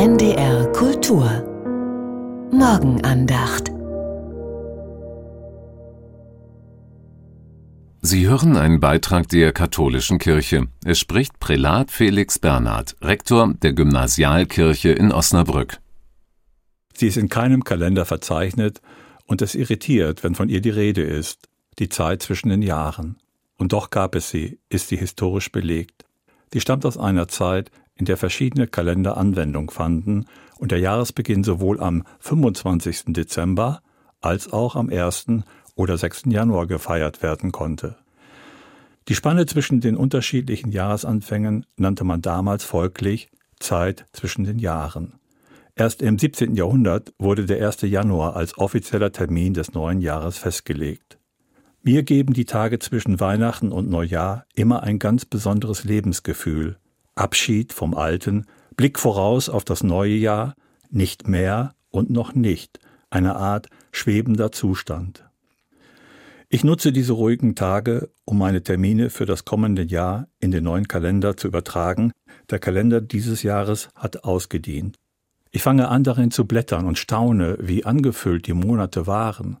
NDR Kultur Morgenandacht Sie hören einen Beitrag der katholischen Kirche. Es spricht Prälat Felix Bernhard, Rektor der Gymnasialkirche in Osnabrück. Sie ist in keinem Kalender verzeichnet und es irritiert, wenn von ihr die Rede ist, die Zeit zwischen den Jahren. Und doch gab es sie, ist sie historisch belegt. Sie stammt aus einer Zeit, in der verschiedene Kalender Anwendung fanden und der Jahresbeginn sowohl am 25. Dezember als auch am 1. oder 6. Januar gefeiert werden konnte. Die Spanne zwischen den unterschiedlichen Jahresanfängen nannte man damals folglich Zeit zwischen den Jahren. Erst im 17. Jahrhundert wurde der 1. Januar als offizieller Termin des neuen Jahres festgelegt. Mir geben die Tage zwischen Weihnachten und Neujahr immer ein ganz besonderes Lebensgefühl. Abschied vom Alten, Blick voraus auf das neue Jahr, nicht mehr und noch nicht, eine Art schwebender Zustand. Ich nutze diese ruhigen Tage, um meine Termine für das kommende Jahr in den neuen Kalender zu übertragen. Der Kalender dieses Jahres hat ausgedient. Ich fange an darin zu blättern und staune, wie angefüllt die Monate waren.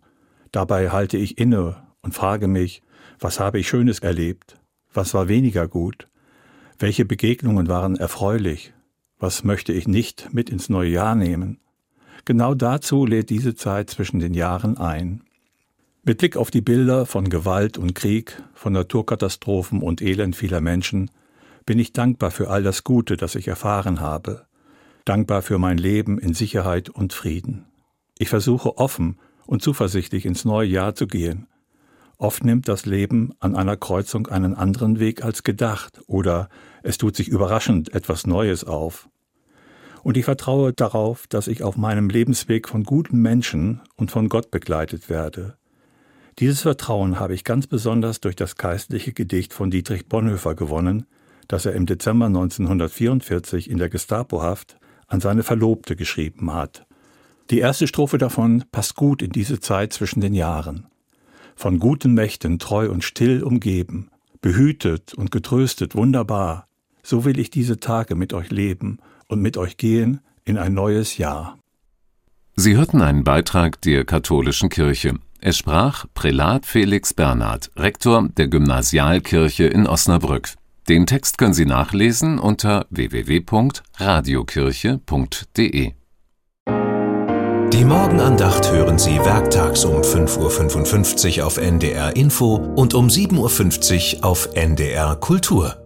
Dabei halte ich inne und frage mich, was habe ich Schönes erlebt? Was war weniger gut? Welche Begegnungen waren erfreulich? Was möchte ich nicht mit ins neue Jahr nehmen? Genau dazu lädt diese Zeit zwischen den Jahren ein. Mit Blick auf die Bilder von Gewalt und Krieg, von Naturkatastrophen und Elend vieler Menschen, bin ich dankbar für all das Gute, das ich erfahren habe, dankbar für mein Leben in Sicherheit und Frieden. Ich versuche offen und zuversichtlich ins neue Jahr zu gehen, Oft nimmt das Leben an einer Kreuzung einen anderen Weg als gedacht oder es tut sich überraschend etwas Neues auf. Und ich vertraue darauf, dass ich auf meinem Lebensweg von guten Menschen und von Gott begleitet werde. Dieses Vertrauen habe ich ganz besonders durch das geistliche Gedicht von Dietrich Bonhoeffer gewonnen, das er im Dezember 1944 in der Gestapohaft an seine Verlobte geschrieben hat. Die erste Strophe davon passt gut in diese Zeit zwischen den Jahren von guten Mächten treu und still umgeben, behütet und getröstet wunderbar, so will ich diese Tage mit euch leben und mit euch gehen in ein neues Jahr. Sie hörten einen Beitrag der katholischen Kirche. Es sprach Prälat Felix Bernhard, Rektor der Gymnasialkirche in Osnabrück. Den Text können Sie nachlesen unter www.radiokirche.de. Die Morgenandacht hören Sie werktags um 5.55 Uhr auf NDR Info und um 7.50 Uhr auf NDR Kultur.